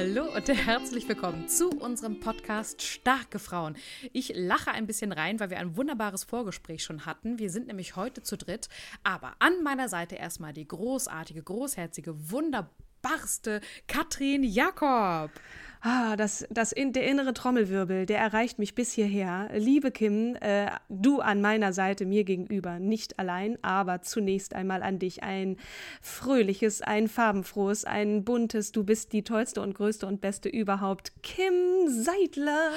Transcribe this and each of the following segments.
Hallo und herzlich willkommen zu unserem Podcast Starke Frauen. Ich lache ein bisschen rein, weil wir ein wunderbares Vorgespräch schon hatten. Wir sind nämlich heute zu dritt, aber an meiner Seite erstmal die großartige, großherzige, wunderbarste Katrin Jakob. Ah, das, das in, der innere Trommelwirbel, der erreicht mich bis hierher. Liebe Kim, äh, du an meiner Seite, mir gegenüber, nicht allein, aber zunächst einmal an dich. Ein fröhliches, ein farbenfrohes, ein buntes, du bist die tollste und größte und beste überhaupt. Kim Seidler,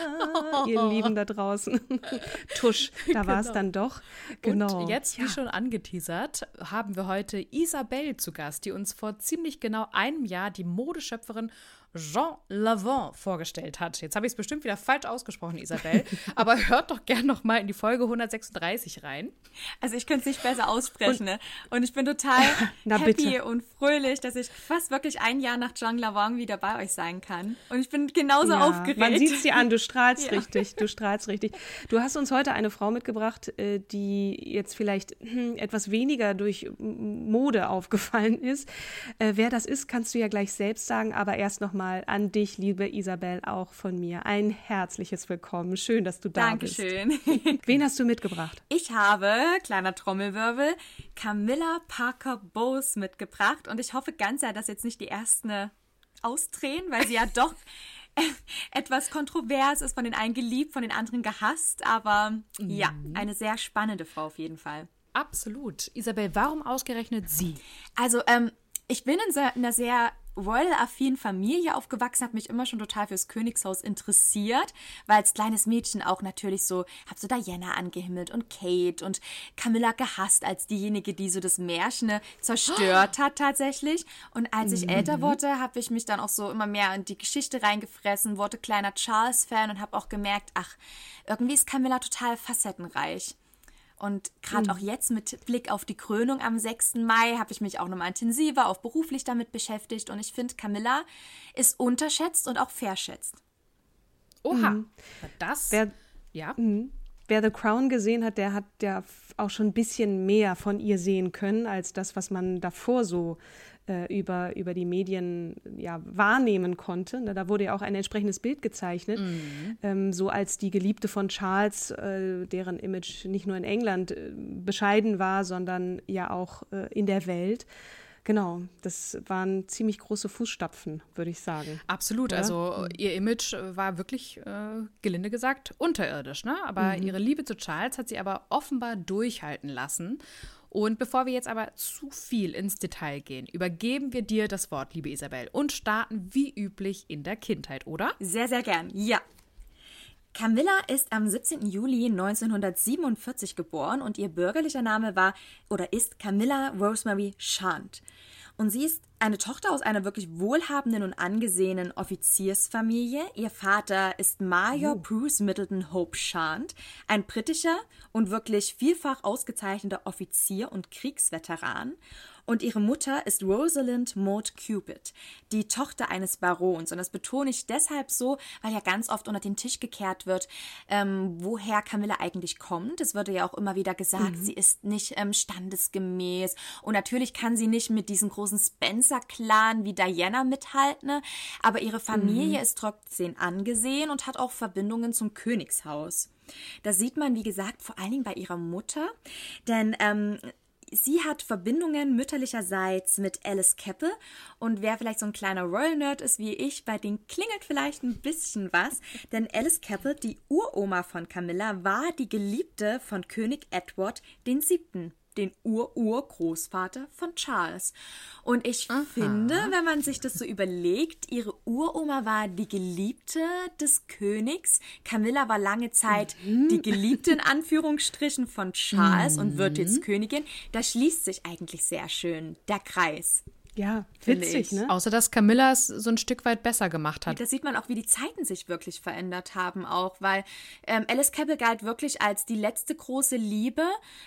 oh. ihr Lieben da draußen. Tusch, da war es genau. dann doch. Genau. Und jetzt, wie ja. schon angeteasert, haben wir heute Isabel zu Gast, die uns vor ziemlich genau einem Jahr die Modeschöpferin Jean Lavant vorgestellt hat. Jetzt habe ich es bestimmt wieder falsch ausgesprochen, Isabel, aber hört doch gern noch mal in die Folge 136 rein. Also ich könnte es nicht besser aussprechen, und, ne? Und ich bin total happy bitte. und fröhlich, dass ich fast wirklich ein Jahr nach Jean Lavant wieder bei euch sein kann. Und ich bin genauso ja, aufgeregt. Man sieht es dir an, du strahlst ja. richtig, du strahlst richtig. Du hast uns heute eine Frau mitgebracht, äh, die jetzt vielleicht hm, etwas weniger durch Mode aufgefallen ist. Äh, wer das ist, kannst du ja gleich selbst sagen, aber erst noch mal nochmal an dich, liebe Isabel, auch von mir. Ein herzliches Willkommen. Schön, dass du da Dankeschön. bist. Dankeschön. Wen hast du mitgebracht? Ich habe, kleiner Trommelwirbel, Camilla Parker Bowes mitgebracht. Und ich hoffe ganz sehr, dass jetzt nicht die ersten ausdrehen, weil sie ja doch etwas kontrovers ist, von den einen geliebt, von den anderen gehasst. Aber mhm. ja, eine sehr spannende Frau auf jeden Fall. Absolut. Isabel, warum ausgerechnet sie? Also, ähm, ich bin in einer sehr royal-affinen Familie aufgewachsen, habe mich immer schon total fürs Königshaus interessiert, weil als kleines Mädchen auch natürlich so, habe so Diana angehimmelt und Kate und Camilla gehasst als diejenige, die so das Märchen zerstört hat tatsächlich. Und als ich mhm. älter wurde, habe ich mich dann auch so immer mehr in die Geschichte reingefressen, wurde kleiner Charles-Fan und habe auch gemerkt, ach, irgendwie ist Camilla total facettenreich. Und gerade mhm. auch jetzt mit Blick auf die Krönung am 6. Mai habe ich mich auch nochmal intensiver, auch beruflich damit beschäftigt. Und ich finde, Camilla ist unterschätzt und auch verschätzt. Oha, mhm. das. Wer, ja. Mhm. Wer The Crown gesehen hat, der hat ja auch schon ein bisschen mehr von ihr sehen können, als das, was man davor so äh, über, über die Medien ja, wahrnehmen konnte. Ne, da wurde ja auch ein entsprechendes Bild gezeichnet, mhm. ähm, so als die Geliebte von Charles, äh, deren Image nicht nur in England äh, bescheiden war, sondern ja auch äh, in der Welt. Genau, das waren ziemlich große Fußstapfen, würde ich sagen. Absolut. Oder? Also mhm. ihr Image war wirklich, äh, gelinde gesagt, unterirdisch. Ne? Aber mhm. ihre Liebe zu Charles hat sie aber offenbar durchhalten lassen. Und bevor wir jetzt aber zu viel ins Detail gehen, übergeben wir dir das Wort, liebe Isabel, und starten wie üblich in der Kindheit, oder? Sehr, sehr gern. Ja. Camilla ist am 17. Juli 1947 geboren und ihr bürgerlicher Name war oder ist Camilla Rosemary Shant. Und sie ist eine Tochter aus einer wirklich wohlhabenden und angesehenen Offiziersfamilie. Ihr Vater ist Major oh. Bruce Middleton Hope Shant, ein britischer und wirklich vielfach ausgezeichneter Offizier und Kriegsveteran. Und ihre Mutter ist Rosalind Maud Cupid, die Tochter eines Barons. Und das betone ich deshalb so, weil ja ganz oft unter den Tisch gekehrt wird, ähm, woher Camilla eigentlich kommt. Es wurde ja auch immer wieder gesagt, mhm. sie ist nicht ähm, standesgemäß. Und natürlich kann sie nicht mit diesem großen Spencer-Clan wie Diana mithalten. Ne? Aber ihre Familie mhm. ist trotzdem angesehen und hat auch Verbindungen zum Königshaus. Das sieht man, wie gesagt, vor allen Dingen bei ihrer Mutter. Denn ähm, sie hat Verbindungen mütterlicherseits mit Alice Keppel und wer vielleicht so ein kleiner Royal Nerd ist wie ich, bei denen klingelt vielleicht ein bisschen was, denn Alice Keppel, die Uroma von Camilla, war die Geliebte von König Edward VII den Ur-Urgroßvater von Charles. Und ich Aha. finde, wenn man sich das so überlegt, ihre Uroma war die Geliebte des Königs. Camilla war lange Zeit mhm. die Geliebte in Anführungsstrichen von Charles mhm. und wird jetzt Königin. Da schließt sich eigentlich sehr schön der Kreis. Ja, witzig, ne? Außer dass Camilla es so ein Stück weit besser gemacht hat. Da sieht man auch, wie die Zeiten sich wirklich verändert haben, auch, weil ähm, Alice Cabell galt wirklich als die letzte große Liebe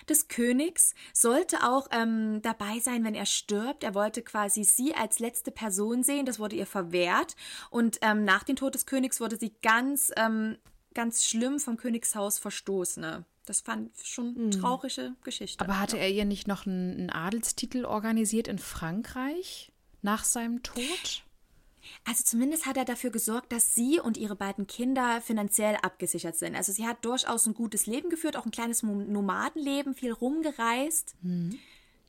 des Königs, sollte auch ähm, dabei sein, wenn er stirbt. Er wollte quasi sie als letzte Person sehen, das wurde ihr verwehrt. Und ähm, nach dem Tod des Königs wurde sie ganz, ähm, ganz schlimm vom Königshaus verstoßen. Ne? Das fand schon eine hm. traurige Geschichte. Aber hatte er ihr nicht noch einen, einen Adelstitel organisiert in Frankreich nach seinem Tod? Also zumindest hat er dafür gesorgt, dass sie und ihre beiden Kinder finanziell abgesichert sind. Also sie hat durchaus ein gutes Leben geführt, auch ein kleines Nomadenleben, viel rumgereist. Mhm.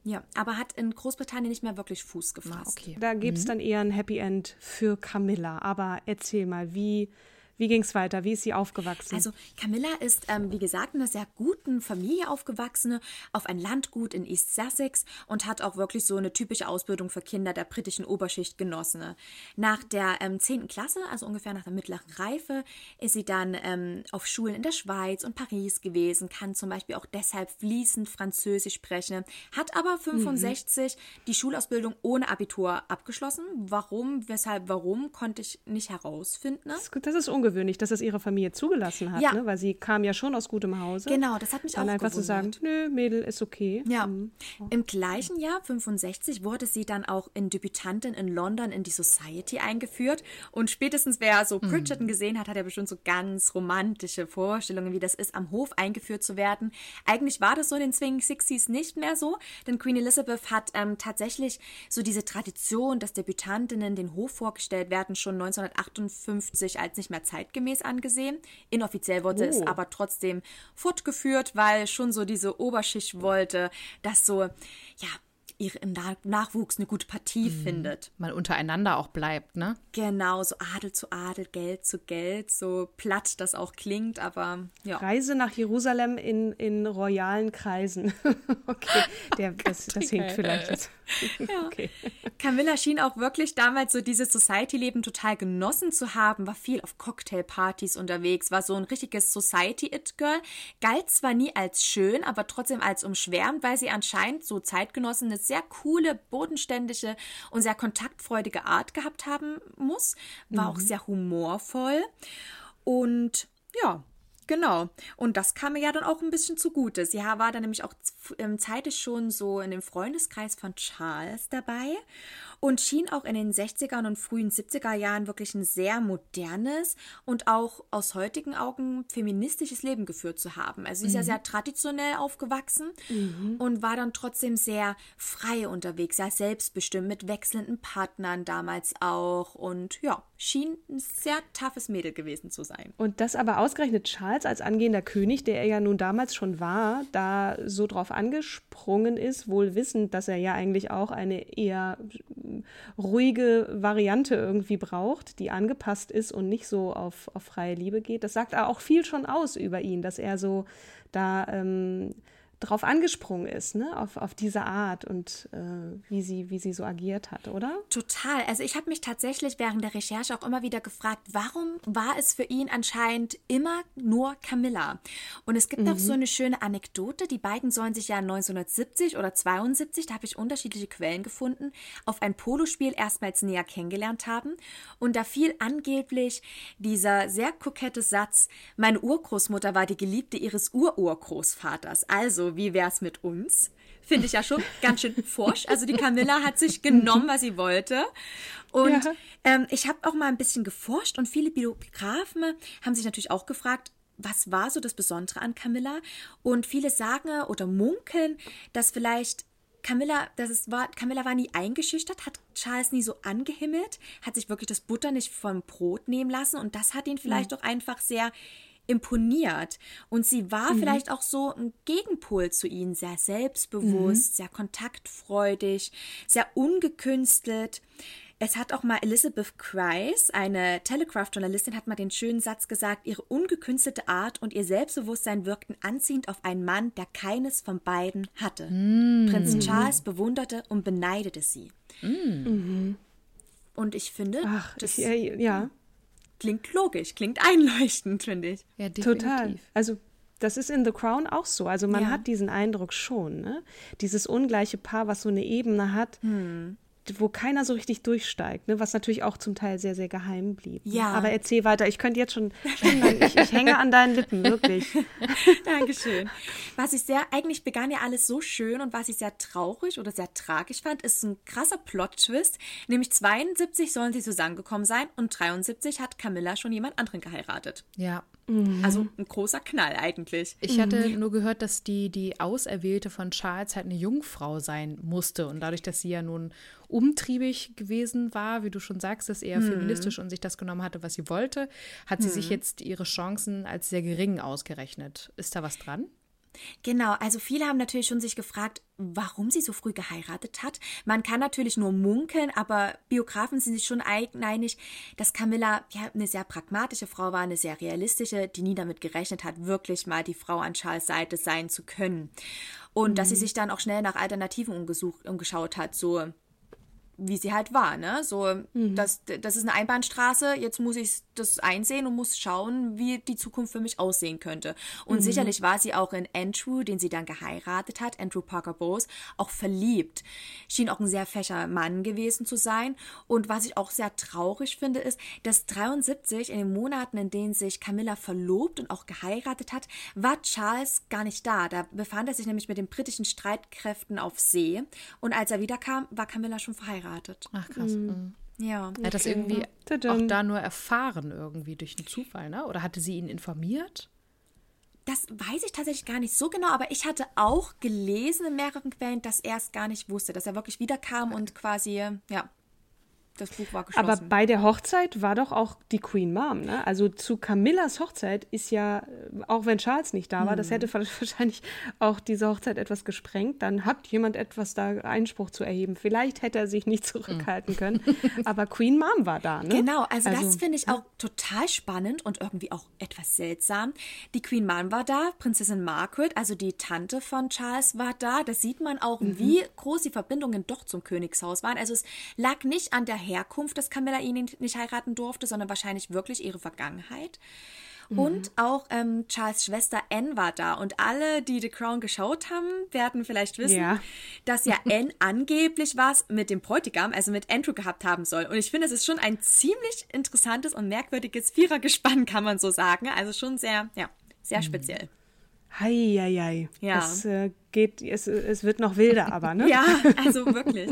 Ja, aber hat in Großbritannien nicht mehr wirklich Fuß ah, gefasst. Ah, okay. Da gibt es mhm. dann eher ein Happy End für Camilla. Aber erzähl mal, wie wie ging es weiter? Wie ist sie aufgewachsen? Also Camilla ist, ähm, wie gesagt, in einer sehr guten Familie aufgewachsen, auf ein Landgut in East Sussex und hat auch wirklich so eine typische Ausbildung für Kinder der britischen Oberschicht genossen. Nach der ähm, 10. Klasse, also ungefähr nach der mittleren Reife, ist sie dann ähm, auf Schulen in der Schweiz und Paris gewesen, kann zum Beispiel auch deshalb fließend Französisch sprechen, hat aber 65 mhm. die Schulausbildung ohne Abitur abgeschlossen. Warum, weshalb, warum, konnte ich nicht herausfinden. Das ist, das ist ungefähr ungewöhnlich, dass es ihre Familie zugelassen hat, ja. ne? weil sie kam ja schon aus gutem Hause. Genau, das hat mich Dann auch einfach gewundert. zu sagen, nö, Mädel ist okay. Ja. Mhm. Im gleichen Jahr, 65, wurde sie dann auch in Debütantin in London in die Society eingeführt und spätestens wer so mhm. Bridgerton mhm. gesehen hat, hat er bestimmt so ganz romantische Vorstellungen, wie das ist, am Hof eingeführt zu werden. Eigentlich war das so in den Swinging Sixties nicht mehr so, denn Queen Elizabeth hat ähm, tatsächlich so diese Tradition, dass Debütantinnen den Hof vorgestellt werden, schon 1958 als nicht mehr Zeit zeitgemäß angesehen. Inoffiziell wurde oh. es aber trotzdem fortgeführt, weil schon so diese Oberschicht wollte, dass so, ja, ihre, im Nachwuchs eine gute Partie mhm. findet. Man untereinander auch bleibt, ne? Genau, so Adel zu Adel, Geld zu Geld, so platt das auch klingt, aber ja. Reise nach Jerusalem in, in royalen Kreisen. okay, Der, das, das hinkt vielleicht jetzt. ja. okay. Camilla schien auch wirklich damals so dieses Society-Leben total genossen zu haben, war viel auf Cocktailpartys unterwegs, war so ein richtiges Society-It-Girl, galt zwar nie als schön, aber trotzdem als umschwärmt, weil sie anscheinend so Zeitgenossen eine sehr coole, bodenständige und sehr kontaktfreudige Art gehabt haben muss, war mhm. auch sehr humorvoll und ja, Genau. Und das kam mir ja dann auch ein bisschen zugute. Sie war dann nämlich auch ähm, zeitig schon so in dem Freundeskreis von Charles dabei und schien auch in den 60er und frühen 70er Jahren wirklich ein sehr modernes und auch aus heutigen Augen feministisches Leben geführt zu haben. Also sie ist mhm. ja sehr traditionell aufgewachsen mhm. und war dann trotzdem sehr frei unterwegs, sehr selbstbestimmt mit wechselnden Partnern damals auch und ja, schien ein sehr toughes Mädel gewesen zu sein. Und das aber ausgerechnet Charles als angehender König, der er ja nun damals schon war, da so drauf angesprungen ist, wohl wissend, dass er ja eigentlich auch eine eher ruhige Variante irgendwie braucht, die angepasst ist und nicht so auf, auf freie Liebe geht. Das sagt auch viel schon aus über ihn, dass er so da ähm, drauf angesprungen ist, ne? auf, auf diese Art und äh, wie, sie, wie sie so agiert hat, oder? Total. Also ich habe mich tatsächlich während der Recherche auch immer wieder gefragt, warum war es für ihn anscheinend immer nur Camilla? Und es gibt mhm. auch so eine schöne Anekdote. Die beiden sollen sich ja 1970 oder 72, da habe ich unterschiedliche Quellen gefunden, auf ein Polospiel erstmals näher kennengelernt haben. Und da fiel angeblich dieser sehr kokette Satz, meine Urgroßmutter war die Geliebte ihres Ururgroßvaters. Also wie wär's mit uns? Finde ich ja schon ganz schön forsch. Also die Camilla hat sich genommen, was sie wollte. Und ja. ähm, ich habe auch mal ein bisschen geforscht und viele Biografen haben sich natürlich auch gefragt, was war so das Besondere an Camilla? Und viele sagen oder munkeln, dass vielleicht Camilla, das ist, war, Camilla war nie eingeschüchtert, hat Charles nie so angehimmelt, hat sich wirklich das Butter nicht vom Brot nehmen lassen und das hat ihn vielleicht mhm. doch einfach sehr imponiert. Und sie war mhm. vielleicht auch so ein Gegenpol zu ihnen, sehr selbstbewusst, mhm. sehr kontaktfreudig, sehr ungekünstelt. Es hat auch mal Elizabeth Kreis, eine Telegraph-Journalistin, hat mal den schönen Satz gesagt, ihre ungekünstelte Art und ihr Selbstbewusstsein wirkten anziehend auf einen Mann, der keines von beiden hatte. Mm. Prinz Charles bewunderte und beneidete sie. Mm. Und ich finde, Ach, das ich, äh, ja. Klingt logisch, klingt einleuchtend, finde ich. Ja, definitiv. Total. Also das ist in The Crown auch so. Also man ja. hat diesen Eindruck schon. Ne? Dieses ungleiche Paar, was so eine Ebene hat, hm wo keiner so richtig durchsteigt, ne? was natürlich auch zum Teil sehr, sehr geheim blieb. Ja. Aber erzähl weiter, ich könnte jetzt schon ich, ich hänge an deinen Lippen, wirklich. Dankeschön. Was ich sehr, eigentlich begann ja alles so schön und was ich sehr traurig oder sehr tragisch fand, ist ein krasser Plot-Twist. Nämlich 72 sollen sie zusammengekommen sein und 73 hat Camilla schon jemand anderen geheiratet. Ja. Mhm. Also ein großer Knall eigentlich. Ich hatte mhm. nur gehört, dass die, die Auserwählte von Charles halt eine Jungfrau sein musste. Und dadurch, dass sie ja nun umtriebig gewesen war, wie du schon sagst, dass er mhm. feministisch und sich das genommen hatte, was sie wollte, hat sie sich mhm. jetzt ihre Chancen als sehr gering ausgerechnet. Ist da was dran? Genau, also viele haben natürlich schon sich gefragt, warum sie so früh geheiratet hat. Man kann natürlich nur munkeln, aber Biografen sind sich schon einig, dass Camilla ja eine sehr pragmatische Frau war, eine sehr realistische, die nie damit gerechnet hat, wirklich mal die Frau an Charles Seite sein zu können. Und mhm. dass sie mhm. sich dann auch schnell nach Alternativen umgesucht, umgeschaut hat, so wie sie halt war, ne? So, mhm. das, das ist eine Einbahnstraße, jetzt muss ich das einsehen und muss schauen, wie die Zukunft für mich aussehen könnte. Und mhm. sicherlich war sie auch in Andrew, den sie dann geheiratet hat, Andrew Parker Bowes, auch verliebt. Schien auch ein sehr fecher Mann gewesen zu sein. Und was ich auch sehr traurig finde, ist, dass 73 in den Monaten, in denen sich Camilla verlobt und auch geheiratet hat, war Charles gar nicht da. Da befand er sich nämlich mit den britischen Streitkräften auf See. Und als er wiederkam, war Camilla schon verheiratet geheiratet. Ach krass. Mhm. Ja. Er hat das irgendwie auch da nur erfahren, irgendwie durch einen Zufall, ne? Oder hatte sie ihn informiert? Das weiß ich tatsächlich gar nicht so genau, aber ich hatte auch gelesen in mehreren Quellen, dass er es gar nicht wusste, dass er wirklich wiederkam und quasi, ja, das Buch war geschlossen. Aber bei der Hochzeit war doch auch die Queen Mom, ne? Also zu Camillas Hochzeit ist ja, auch wenn Charles nicht da war, hm. das hätte wahrscheinlich auch diese Hochzeit etwas gesprengt. Dann hat jemand etwas da Einspruch zu erheben. Vielleicht hätte er sich nicht zurückhalten hm. können. Aber Queen Mom war da, ne? Genau, also, also das finde ich auch total spannend und irgendwie auch etwas seltsam. Die Queen Mom war da, Prinzessin Margaret, also die Tante von Charles war da. Da sieht man auch, mhm. wie groß die Verbindungen doch zum Königshaus waren. Also es lag nicht an der Herkunft, dass Camilla ihn nicht heiraten durfte, sondern wahrscheinlich wirklich ihre Vergangenheit. Mhm. Und auch ähm, Charles Schwester Anne war da. Und alle, die The Crown geschaut haben, werden vielleicht wissen, ja. dass ja Anne angeblich was mit dem Bräutigam, also mit Andrew, gehabt haben soll. Und ich finde, es ist schon ein ziemlich interessantes und merkwürdiges Vierergespann, kann man so sagen. Also schon sehr, ja, sehr mhm. speziell. Heieiei. Ja. Es äh, geht, es, es wird noch wilder, aber, ne? ja, also wirklich.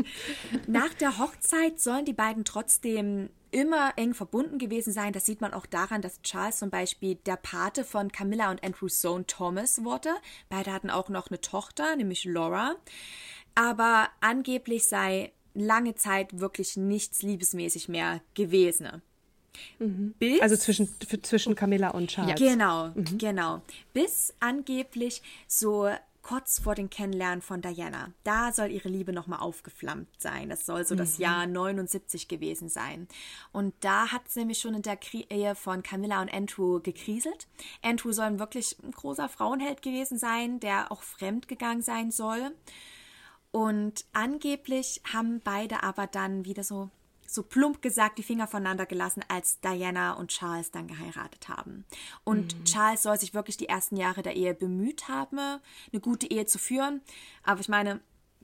Nach der Hochzeit sollen die beiden trotzdem immer eng verbunden gewesen sein. Das sieht man auch daran, dass Charles zum Beispiel der Pate von Camilla und Andrews Sohn Thomas wurde. Beide hatten auch noch eine Tochter, nämlich Laura. Aber angeblich sei lange Zeit wirklich nichts liebesmäßig mehr gewesen. Mhm. Also zwischen, zwischen Camilla und Charles. Ja, genau, mhm. genau. Bis angeblich so kurz vor dem Kennenlernen von Diana. Da soll ihre Liebe nochmal aufgeflammt sein. Das soll so mhm. das Jahr 79 gewesen sein. Und da hat es nämlich schon in der Ehe von Camilla und Andrew gekriselt. Andrew soll wirklich ein großer Frauenheld gewesen sein, der auch fremd gegangen sein soll. Und angeblich haben beide aber dann wieder so so plump gesagt die Finger voneinander gelassen, als Diana und Charles dann geheiratet haben. Und mhm. Charles soll sich wirklich die ersten Jahre der Ehe bemüht haben, eine gute Ehe zu führen. Aber ich meine,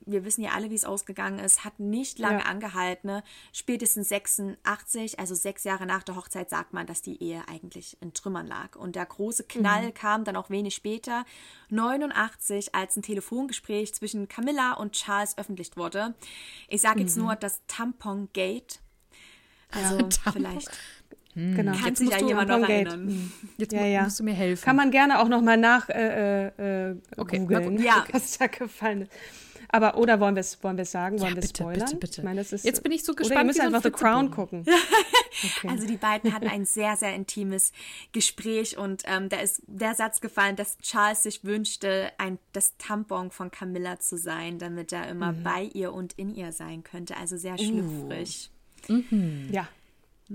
wir wissen ja alle, wie es ausgegangen ist, hat nicht lange ja. angehalten. Ne? Spätestens 86, also sechs Jahre nach der Hochzeit, sagt man, dass die Ehe eigentlich in Trümmern lag. Und der große Knall mhm. kam dann auch wenig später, 89, als ein Telefongespräch zwischen Camilla und Charles öffentlich wurde. Ich sage jetzt mhm. nur das Tampon Gate. Also ja, vielleicht. Hm. Genau. Kann sich ja jemand noch erinnern. Hm. Jetzt ja, ja. musst du mir helfen. Kann man gerne auch noch mal nach äh, äh, äh, okay. googeln, ja. was da gefallen ist. Aber oder wollen wir es wollen sagen? Wollen Ja, wir bitte, spoilern? bitte, bitte. Ich meine, das ist, Jetzt bin ich so Oder ihr gespannt müsst einfach The Crown gucken. Also die beiden hatten ein sehr, sehr intimes Gespräch und ähm, da ist der Satz gefallen, dass Charles sich wünschte, ein, das Tampon von Camilla zu sein, damit er immer Mhm. bei ihr und in ihr sein könnte. Also Uh. sehr schlüpfrig. Ja.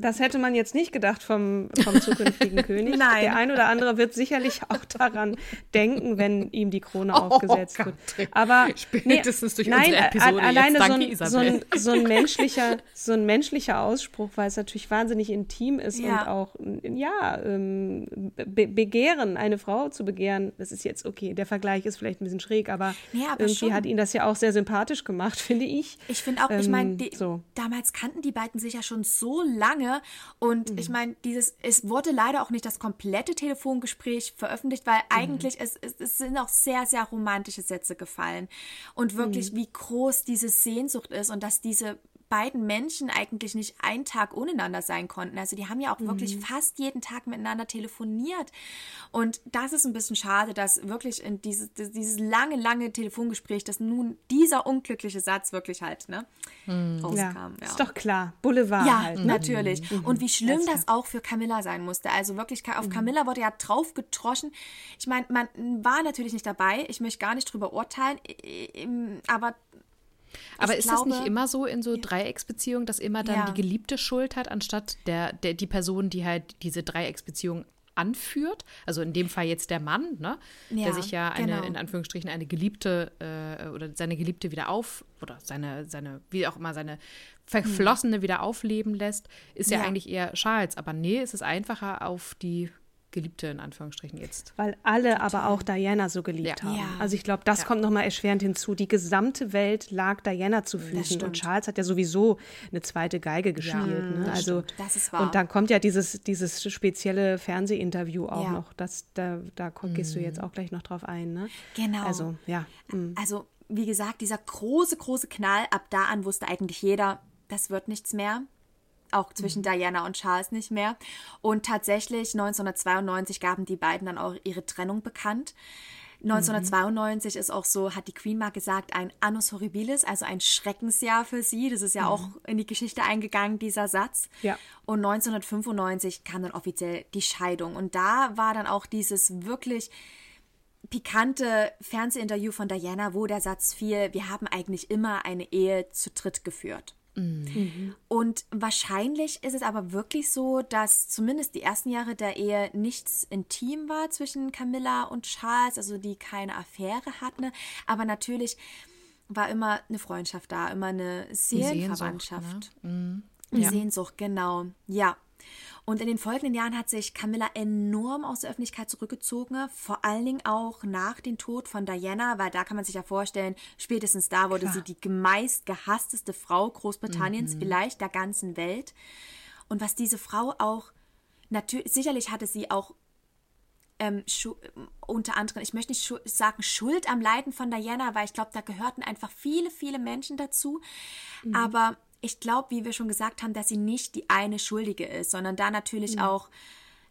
Das hätte man jetzt nicht gedacht vom, vom zukünftigen König. Nein. Der ein oder andere wird sicherlich auch daran denken, wenn ihm die Krone aufgesetzt wird. Aber Spätestens durch nein, unsere Episode jetzt. alleine Danke, so, ein, so, ein, so, ein menschlicher, so ein menschlicher Ausspruch, weil es natürlich wahnsinnig intim ist Ja. und auch ja ähm, be begehren, eine Frau zu begehren. Das ist jetzt okay. Der Vergleich ist vielleicht ein bisschen schräg, aber, Ja, aber irgendwie schon. hat ihn das ja auch sehr sympathisch gemacht, finde ich. Ich finde auch, ich Ähm, meine, so. damals kannten die beiden sich ja schon so lange und Mhm. ich meine, dieses, es wurde leider auch nicht das komplette Telefongespräch veröffentlicht, weil Mhm. eigentlich es, es, es sind auch sehr, sehr romantische Sätze gefallen und wirklich, Mhm. wie groß diese Sehnsucht ist und dass diese beiden Menschen eigentlich nicht einen Tag ohneinander sein konnten. Also die haben ja auch wirklich Mhm. fast jeden Tag miteinander telefoniert. Und das ist ein bisschen schade, dass wirklich in dieses, dieses lange, lange Telefongespräch, dass nun dieser unglückliche Satz wirklich halt ne, Ja, rauskam. Ja. ist doch klar. Boulevard Ja, halt. Ne? natürlich. Und wie schlimm klar. das auch für Camilla sein musste. Also wirklich, Mhm. auf Camilla wurde ja drauf getroschen. Ich meine, man war natürlich nicht dabei. Ich möchte gar nicht drüber urteilen. Aber Aber ich ist glaube, das nicht immer so in so Dreiecksbeziehungen, dass immer dann Ja. die Geliebte Schuld hat, anstatt der, der, die Person, die halt diese Dreiecksbeziehung anführt? Also in dem Fall jetzt der Mann, ne? Ja, der sich ja eine, genau. in Anführungsstrichen, eine Geliebte äh, oder seine Geliebte wieder auf, oder seine, seine, wie auch immer, seine Verflossene wieder aufleben lässt, ist ja, Ja. eigentlich eher Charles. Aber nee, es ist einfacher auf die Geliebte in Anführungsstrichen jetzt. Weil alle aber auch Diana so geliebt Ja. haben. Ja. Also ich glaube, das kommt nochmal erschwerend hinzu. Die gesamte Welt lag Diana zu Füßen und Charles hat ja sowieso eine zweite Geige gespielt. ne? das Also stimmt. Das ist wahr. und dann kommt ja dieses, dieses spezielle Fernsehinterview auch Ja. noch. Das, da da ko- gehst du jetzt auch gleich noch drauf ein. Ne? Genau. Also ja. mm. Also, wie gesagt, dieser große, große Knall, ab da an wusste eigentlich jeder, das wird nichts mehr. Auch zwischen Diana und Charles nicht mehr. Und tatsächlich 1992 gaben die beiden dann auch ihre Trennung bekannt. 1992 ist auch so, hat die Queen mal gesagt, ein Annus Horribilis, also ein Schreckensjahr für sie. Das ist ja auch in die Geschichte eingegangen, dieser Satz. Ja. Und 1995 kam dann offiziell die Scheidung. Und da war dann auch dieses wirklich pikante Fernsehinterview von Diana, wo der Satz fiel, wir haben eigentlich immer eine Ehe zu dritt geführt. Und wahrscheinlich ist es aber wirklich so, dass zumindest die ersten Jahre der Ehe nichts intim war zwischen Camilla und Charles, also die keine Affäre hatten. Aber natürlich war immer eine Freundschaft da, immer eine Seelenverwandtschaft. ne? Eine Sehnsucht, genau. Ja. Und in den folgenden Jahren hat sich Camilla enorm aus der Öffentlichkeit zurückgezogen, vor allen Dingen auch nach dem Tod von Diana, weil da kann man sich ja vorstellen, spätestens da wurde sie die meist gehassteste Frau Großbritanniens, vielleicht der ganzen Welt. Und was diese Frau auch, natürlich, sicherlich hatte sie auch ähm, unter anderem, ich möchte nicht schu sagen Schuld am Leiden von Diana, weil ich glaube, da gehörten einfach viele, viele Menschen dazu. Aber ich glaube, wie wir schon gesagt haben, dass sie nicht die eine Schuldige ist, sondern da natürlich auch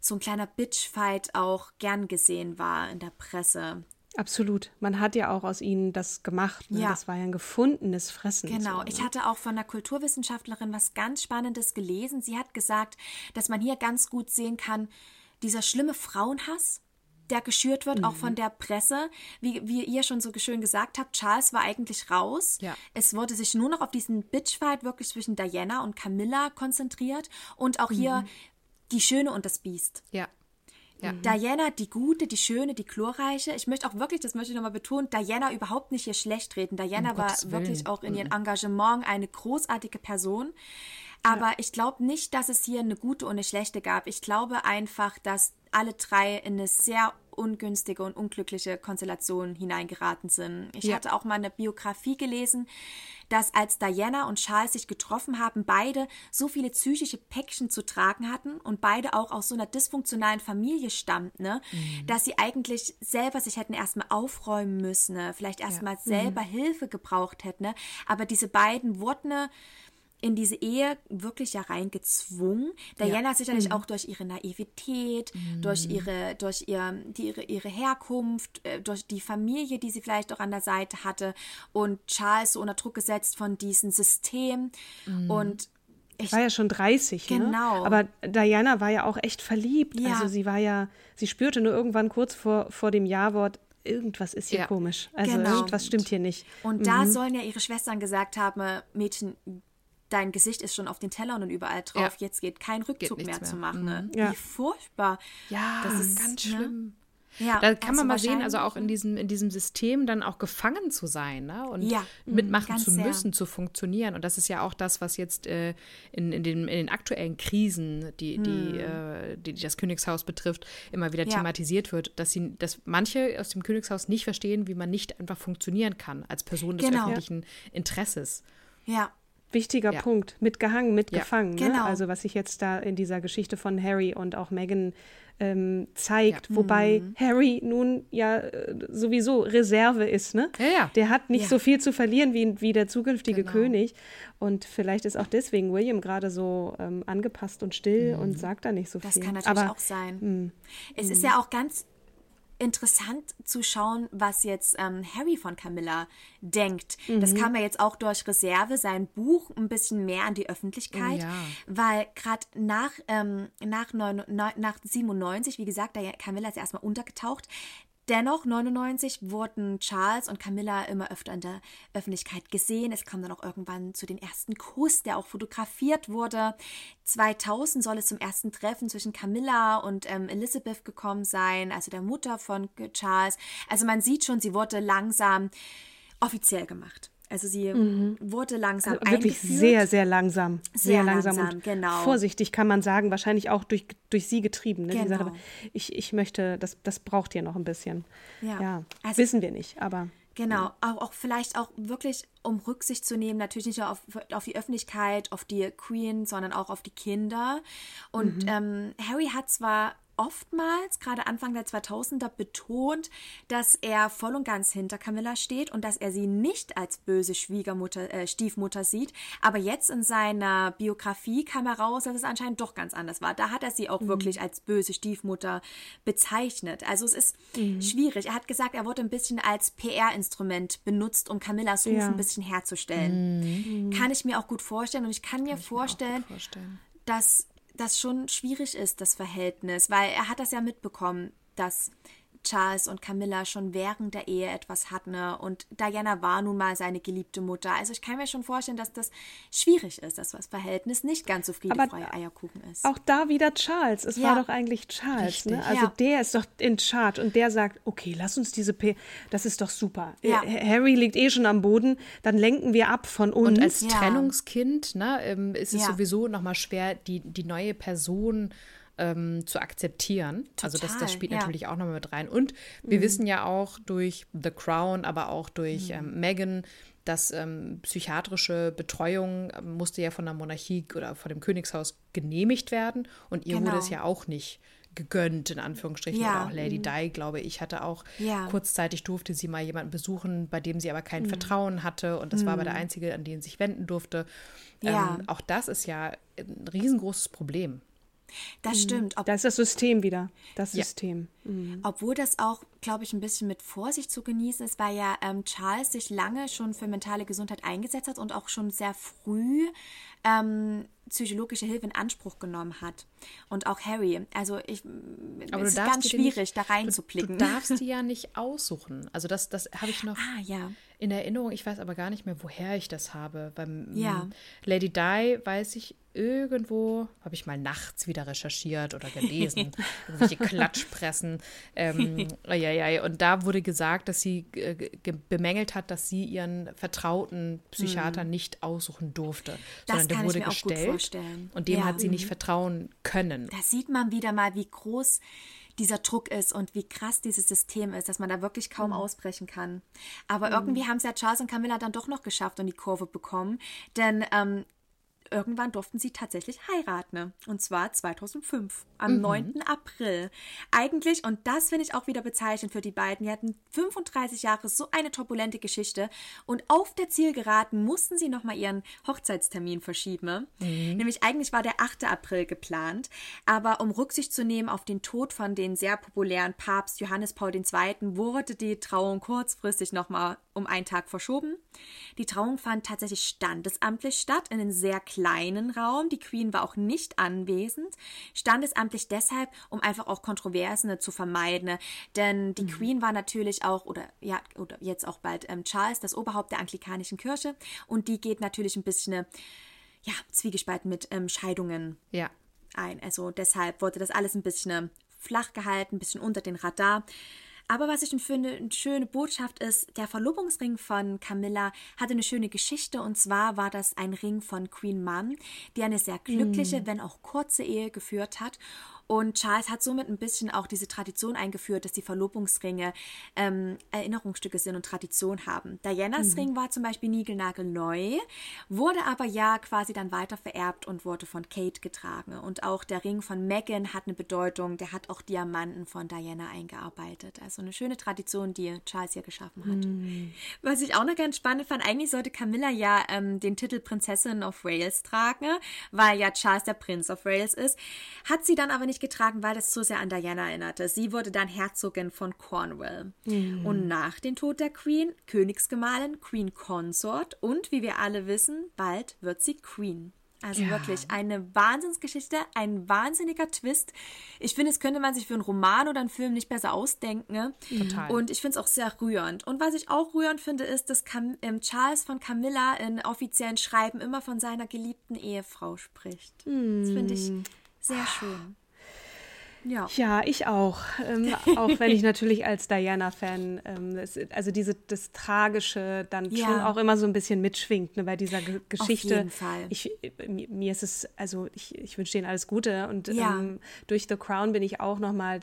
so ein kleiner Bitchfight auch gern gesehen war in der Presse. Absolut. Man hat ja auch aus ihnen das gemacht. Ne? Ja. Das war ja ein gefundenes Fressen. Genau, so, ich ne? hatte auch von einer Kulturwissenschaftlerin was ganz Spannendes gelesen. Sie hat gesagt, dass man hier ganz gut sehen kann, dieser schlimme Frauenhass, der geschürt wird, auch Mhm. von der Presse. Wie, wie ihr schon so schön gesagt habt, Charles war eigentlich raus. Ja. Es wurde sich nur noch auf diesen Bitchfight wirklich zwischen Diana und Camilla konzentriert und auch hier Mhm. die Schöne und das Biest. Ja. Ja. Diana, die Gute, die Schöne, die Glorreiche. Ich möchte auch wirklich, das möchte ich nochmal betonen, Diana überhaupt nicht hier schlecht reden. Diana Um war wirklich auch in ihrem Engagement eine großartige Person. Aber ich glaube nicht, dass es hier eine gute und eine schlechte gab. Ich glaube einfach, dass alle drei in eine sehr ungünstige und unglückliche Konstellation hineingeraten sind. Ich Ja. hatte auch mal eine Biografie gelesen, dass als Diana und Charles sich getroffen haben, beide so viele psychische Päckchen zu tragen hatten und beide auch aus so einer dysfunktionalen Familie stammten, ne? dass sie eigentlich selber sich hätten erstmal aufräumen müssen, ne? vielleicht erstmal selber Hilfe gebraucht hätten. Ne? Aber diese beiden wurden ne, in diese Ehe wirklich ja reingezwungen. Diana sicherlich auch durch ihre Naivität, durch ihre, durch ihr, die, ihre, ihre Herkunft, äh, durch die Familie, die sie vielleicht auch an der Seite hatte und Charles so unter Druck gesetzt von diesem System und ich, war ja schon 30, ne? Genau. Aber Diana war ja auch echt verliebt. Ja. Also sie war ja, sie spürte nur irgendwann kurz vor, vor dem Ja-Wort, irgendwas ist hier Ja. komisch. Also Genau. irgendwas stimmt hier nicht. Und da sollen ja ihre Schwestern gesagt haben, äh, Mädchen, dein Gesicht ist schon auf den Tellern und überall drauf. Ja. Jetzt geht kein Rückzug nichts mehr, mehr. zu machen. Ne? Ja. Wie furchtbar. Ja, Das ist, ganz ne? schlimm. Ja, Da kann also man mal sehen, also auch in diesem, in diesem System dann auch gefangen zu sein ne? und Ja, mitmachen ganz zu sehr. müssen, zu funktionieren. Und das ist ja auch das, was jetzt äh, in, in, den, in den aktuellen Krisen, die, die, äh, die, die das Königshaus betrifft, immer wieder. Ja. thematisiert wird, dass, sie, dass manche aus dem Königshaus nicht verstehen, wie man nicht einfach funktionieren kann als Person des Genau. öffentlichen Interesses. Ja, Wichtiger Ja. Punkt. Mitgehangen, mitgefangen. Genau. Ne? Also was sich jetzt da in dieser Geschichte von Harry und auch Meghan ähm, zeigt. Wobei Mhm. Harry nun ja äh, sowieso Reserve ist. Ne? Ja, ja. Der hat nicht Ja. so viel zu verlieren wie, wie der zukünftige Genau. König. Und vielleicht ist auch deswegen William gerade so ähm, angepasst und still und sagt da nicht so Mhm. das viel. kann natürlich Aber auch sein. hm. Es ist ja auch ganz interessant zu schauen, was jetzt ähm, Harry von Camilla denkt. Das Mhm. kam ja jetzt auch durch Reserve, sein Buch, ein bisschen mehr an die Öffentlichkeit, Oh ja. weil gerade nach, ähm, nach, neun, neun- nach 97, wie gesagt, da Camilla ist ja erstmal untergetaucht, Dennoch, 99 wurden Charles und Camilla immer öfter in der Öffentlichkeit gesehen. Es kam dann auch irgendwann zu den ersten Kuss, der auch fotografiert wurde. 2000 soll es zum ersten Treffen zwischen Camilla und ähm, Elizabeth gekommen sein, also der Mutter von Charles. Also man sieht schon, sie wurde langsam offiziell gemacht. Also sie wurde langsam Also wirklich eingeführt. sehr, sehr langsam. Sehr, Sehr langsam, langsam, und genau. vorsichtig kann man sagen. Wahrscheinlich auch durch, durch sie getrieben. Ne? Gesagt, Genau. aber ich, ich möchte, das, das braucht ihr noch ein bisschen. Ja. Also- wissen wir nicht, aber Genau, auch, auch vielleicht auch wirklich, um Rücksicht zu nehmen, natürlich nicht nur auf, auf die Öffentlichkeit, auf die Queen, sondern auch auf die Kinder. Und Mhm. ähm, Harry hat zwar oftmals, gerade Anfang der 2000er, betont, dass er voll und ganz hinter Camilla steht und dass er sie nicht als böse Schwiegermutter, äh, Stiefmutter sieht. Aber jetzt in seiner Biografie kam heraus, dass es anscheinend doch ganz anders war. Da hat er sie auch wirklich als böse Stiefmutter bezeichnet. Also es ist schwierig. Er hat gesagt, er wurde ein bisschen als PR-Instrument benutzt, um Camillas Ruf Ja. ein bisschen herzustellen. Kann ich mir auch gut vorstellen. Und ich kann mir vorstellen, vorstellen. dass das schon schwierig ist, das Verhältnis, weil er hat das ja mitbekommen, dass Charles und Camilla schon während der Ehe etwas hatten und Diana war nun mal seine geliebte Mutter. Also ich kann mir schon vorstellen, dass das schwierig ist, dass das Verhältnis nicht ganz so friedefreie Eierkuchen ist. auch da wieder Charles. Es Ja. war doch eigentlich Charles. Ne? Richtig. Also Ja. der ist doch in Charge und der sagt, okay, lass uns diese P. Das ist doch super. Ja. Äh, Harry liegt eh schon am Boden, dann lenken wir ab von uns. Und als Ja. Trennungskind ne, ähm, ist es Ja. sowieso nochmal schwer, die, die neue Person ähm, zu akzeptieren. also das, Total, das spielt ja. Mhm. natürlich auch nochmal mit rein. Und wir wissen ja auch durch The Crown, aber auch durch ähm, Meghan, dass ähm, psychiatrische Betreuung ähm, musste ja von der Monarchie oder von dem Königshaus genehmigt werden. Und ihr wurde Genau. es ja auch nicht gegönnt, in Anführungsstrichen. Ja. Mhm. Oder auch Lady Di, glaube ich, hatte auch Ja. kurzzeitig durfte sie mal jemanden besuchen, bei dem sie aber kein Vertrauen hatte. Und das war aber der einzige, an den sie sich wenden durfte. Ja. Ähm, auch das ist ja ein riesengroßes Problem. Das stimmt. Ob, da ist das System wieder. Das Ja. System. obwohl das auch, glaube ich, ein bisschen mit Vorsicht zu genießen ist, weil ja ähm, Charles sich lange schon für mentale Gesundheit eingesetzt hat und auch schon sehr früh ähm, psychologische Hilfe in Anspruch genommen hat. Und auch Harry. Also ich, Aber es du ist ganz die nicht- schwierig, da Du, reinzublicken. du darfst die ja nicht aussuchen. Also das, das habe ich noch ah, ja. In Erinnerung. Ich weiß aber gar nicht mehr, woher ich das habe. Beim Ja. Lady Di weiß ich irgendwo, habe ich mal nachts wieder recherchiert oder gelesen, irgendwelche Klatschpressen. Ähm, eieiei. und da wurde gesagt, dass sie äh, ge- bemängelt hat, dass sie ihren vertrauten Psychiater nicht aussuchen durfte. Das sondern der wurde gestellt vorstellen. und dem Ja. Mhm. hat sie nicht vertrauen können. Da sieht man wieder mal, wie groß dieser Druck ist und wie krass dieses System ist, dass man da wirklich kaum ausbrechen kann. Aber irgendwie haben es ja Charles und Camilla dann doch noch geschafft und die Kurve bekommen. Denn ähm, irgendwann durften sie tatsächlich heiraten. Ne? Und zwar 2005, am mhm. 9. April. Eigentlich, und das finde ich auch wieder bezeichnend für die beiden, die hatten 35 Jahre so eine turbulente Geschichte und auf der Zielgeraden mussten sie nochmal ihren Hochzeitstermin verschieben. Mhm. Nämlich eigentlich war der 8. April geplant, aber um Rücksicht zu nehmen auf den Tod von den sehr populären Papst Johannes Paul II. wurde die Trauung kurzfristig nochmal um einen Tag verschoben. Die Trauung fand tatsächlich standesamtlich statt, in einem sehr kleinen Raum. Die Queen war auch nicht anwesend. Standesamtlich deshalb, um einfach auch Kontroversen zu vermeiden. Denn die mhm. Queen war natürlich auch, oder ja, oder jetzt auch bald ähm, Charles, das Oberhaupt der anglikanischen Kirche. Und die geht natürlich ein bisschen, ja, zwiegespalten mit ähm, Scheidungen ja. ein. Also deshalb wurde das alles ein bisschen flach gehalten, ein bisschen unter den Radar. Aber was ich finde, eine schöne Botschaft ist, der Verlobungsring von Camilla hatte eine schöne Geschichte und zwar war das ein Ring von Queen Mum, die eine sehr glückliche, mm. wenn auch kurze Ehe geführt hat und Charles hat somit ein bisschen auch diese Tradition eingeführt, dass die Verlobungsringe ähm, Erinnerungsstücke sind und Tradition haben. Dianas mhm. Ring war zum Beispiel niegelnagelneu, wurde aber ja quasi dann weiter vererbt und wurde von Kate getragen. Und auch der Ring von Meghan hat eine Bedeutung, der hat auch Diamanten von Diana eingearbeitet. Also eine schöne Tradition, die Charles hier geschaffen hat. Mhm. Was ich auch noch ganz spannend fand, eigentlich sollte Camilla ja ähm, den Titel Prinzessin of Wales tragen, weil ja Charles der Prinz of Wales ist. Hat sie dann aber nicht nicht getragen, weil es zu sehr an Diana erinnerte. Sie wurde dann Herzogin von Cornwall. Mhm. Und nach dem Tod der Queen, Königsgemahlin, Queen Consort und wie wir alle wissen, bald wird sie Queen. Also ja. wirklich eine Wahnsinnsgeschichte, ein wahnsinniger Twist. Ich finde, es könnte man sich für einen Roman oder einen Film nicht besser ausdenken. Ne? Total. Und ich finde es auch sehr rührend. Und was ich auch rührend finde, ist, dass Cam ähm, Charles von Camilla in offiziellen Schreiben immer von seiner geliebten Ehefrau spricht. Mm. Das finde ich sehr schön. Ja. ja, ich auch. Ähm, auch wenn ich natürlich als Diana-Fan, ähm, also diese, das Tragische dann ja. schon auch immer so ein bisschen mitschwingt ne, bei dieser G Geschichte. Auf jeden Fall. Ich, mir ist es, also ich, ich wünsche denen alles Gute und ja. ähm, durch The Crown bin ich auch nochmal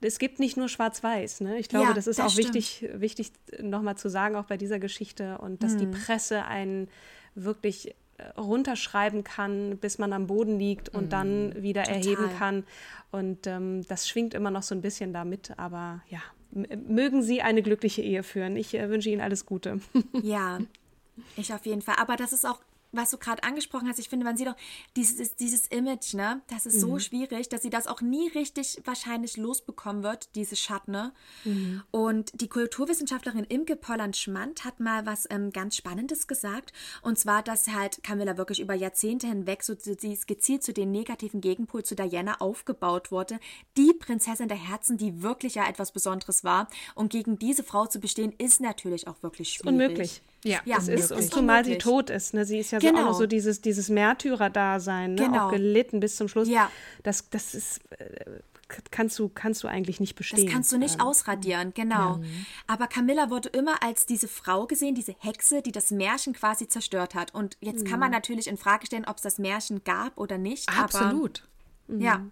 es gibt nicht nur Schwarz-Weiß. Ne? Ich glaube, ja, das ist das auch stimmt. wichtig, wichtig nochmal zu sagen, auch bei dieser Geschichte. Und dass hm. die Presse einen wirklich runterschreiben kann, bis man am Boden liegt und mm, dann wieder total. erheben kann. Und ähm, das schwingt immer noch so ein bisschen damit. Aber ja, mögen Sie eine glückliche Ehe führen. Ich äh, wünsche Ihnen alles Gute. Ja, ich auf jeden Fall. Aber das ist auch was du gerade angesprochen hast, ich finde, man sieht auch dieses, dieses Image, ne? Das ist mhm. so schwierig, dass sie das auch nie richtig wahrscheinlich losbekommen wird, diese Schatten. Mhm. Und die Kulturwissenschaftlerin Imke Polland-Schmand hat mal was ähm, ganz Spannendes gesagt. Und zwar, dass halt Camilla wirklich über Jahrzehnte hinweg so sie gezielt zu den negativen Gegenpol zu Diana aufgebaut wurde. Die Prinzessin der Herzen, die wirklich ja etwas Besonderes war. Und gegen diese Frau zu bestehen, ist natürlich auch wirklich schwierig. Unmöglich. Ja, ja das ist, und zumal sie tot ist. Ne? Sie ist ja genau. so auch noch so dieses, dieses Märtyrer-Dasein, ne? genau. auch gelitten bis zum Schluss. Ja. Das, das ist, äh, kannst du, kannst du eigentlich nicht bestehen. Das kannst du nicht ähm. ausradieren, genau. Mhm. Aber Camilla wurde immer als diese Frau gesehen, diese Hexe, die das Märchen quasi zerstört hat. Und jetzt mhm. kann man mhm. natürlich in Frage stellen, ob es das Märchen gab oder nicht. Absolut. Aber, mhm. Ja,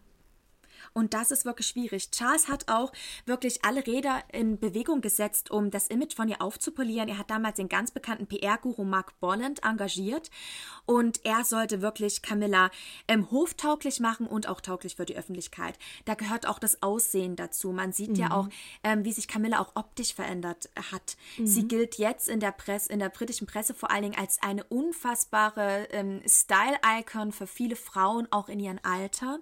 und das ist wirklich schwierig. Charles hat auch wirklich alle Räder in Bewegung gesetzt, um das Image von ihr aufzupolieren. Er hat damals den ganz bekannten PR-Guru Mark Bolland engagiert und er sollte wirklich Camilla ähm, hoftauglich machen und auch tauglich für die Öffentlichkeit. Da gehört auch das Aussehen dazu. Man sieht mhm. ja auch, ähm, wie sich Camilla auch optisch verändert hat. Mhm. Sie gilt jetzt in der Presse, in der britischen Presse vor allen Dingen als eine unfassbare ähm, Style-Icon für viele Frauen, auch in ihrem Alter.